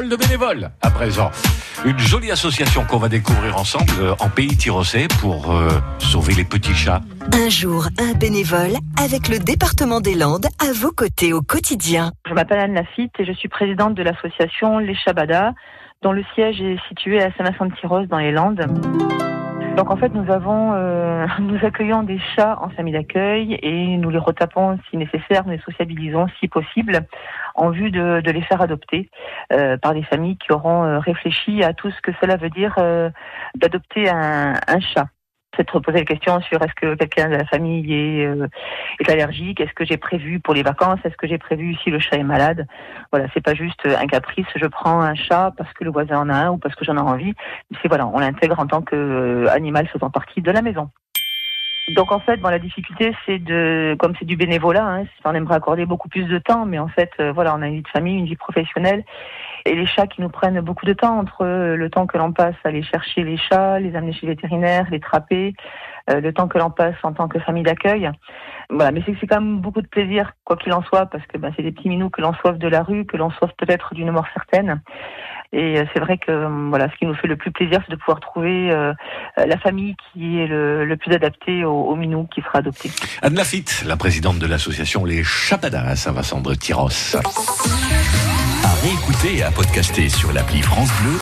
parole de bénévole à présent. Une jolie association qu'on va découvrir ensemble euh, en pays Tirocais pour euh, sauver les petits chats. Un jour, un bénévole avec le département des Landes à vos côtés au quotidien. Je m'appelle Anne Lafitte et je suis présidente de l'association Les Chabadas, dont le siège est situé à Saint-Vincent-de-Tyrosse dans les Landes. Donc en fait, nous avons, euh, nous accueillons des chats en famille d'accueil et nous les retapons si nécessaire, nous les sociabilisons si possible en vue de, les faire adopter euh, par des familles qui auront euh, réfléchi à tout ce que cela veut dire d'adopter un chat c'est de reposer la question sur est-ce que quelqu'un de la famille est, euh, est allergique, est-ce que j'ai prévu pour les vacances, est-ce que j'ai prévu si le chat est malade. Voilà, c'est pas juste un caprice, je prends un chat parce que le voisin en a un ou parce que j'en ai envie. C'est voilà, on l'intègre en tant qu'animal faisant partie de la maison. Donc en fait, bon, la difficulté, c'est de, comme c'est du bénévolat, hein, on aimerait accorder beaucoup plus de temps, mais en fait, euh, voilà, on a une vie de famille, une vie professionnelle, et les chats qui nous prennent beaucoup de temps entre euh, le temps que l'on passe à aller chercher les chats, les amener chez le vétérinaire, les trapper, euh, le temps que l'on passe en tant que famille d'accueil. Voilà, mais c'est quand même beaucoup de plaisir, quoi qu'il en soit, parce que ben, c'est des petits minous que l'on sauve de la rue, que l'on sauve peut-être d'une mort certaine. Et euh, c'est vrai que euh, voilà, ce qui nous fait le plus plaisir, c'est de pouvoir trouver euh, la famille qui est le, le plus adaptée au, au minou qui sera adopté. Anne Lafitte, la présidente de l'association Les Chapadas à Saint-Vincent de Tyrosse. À réécouter et à podcaster sur l'appli France Bleu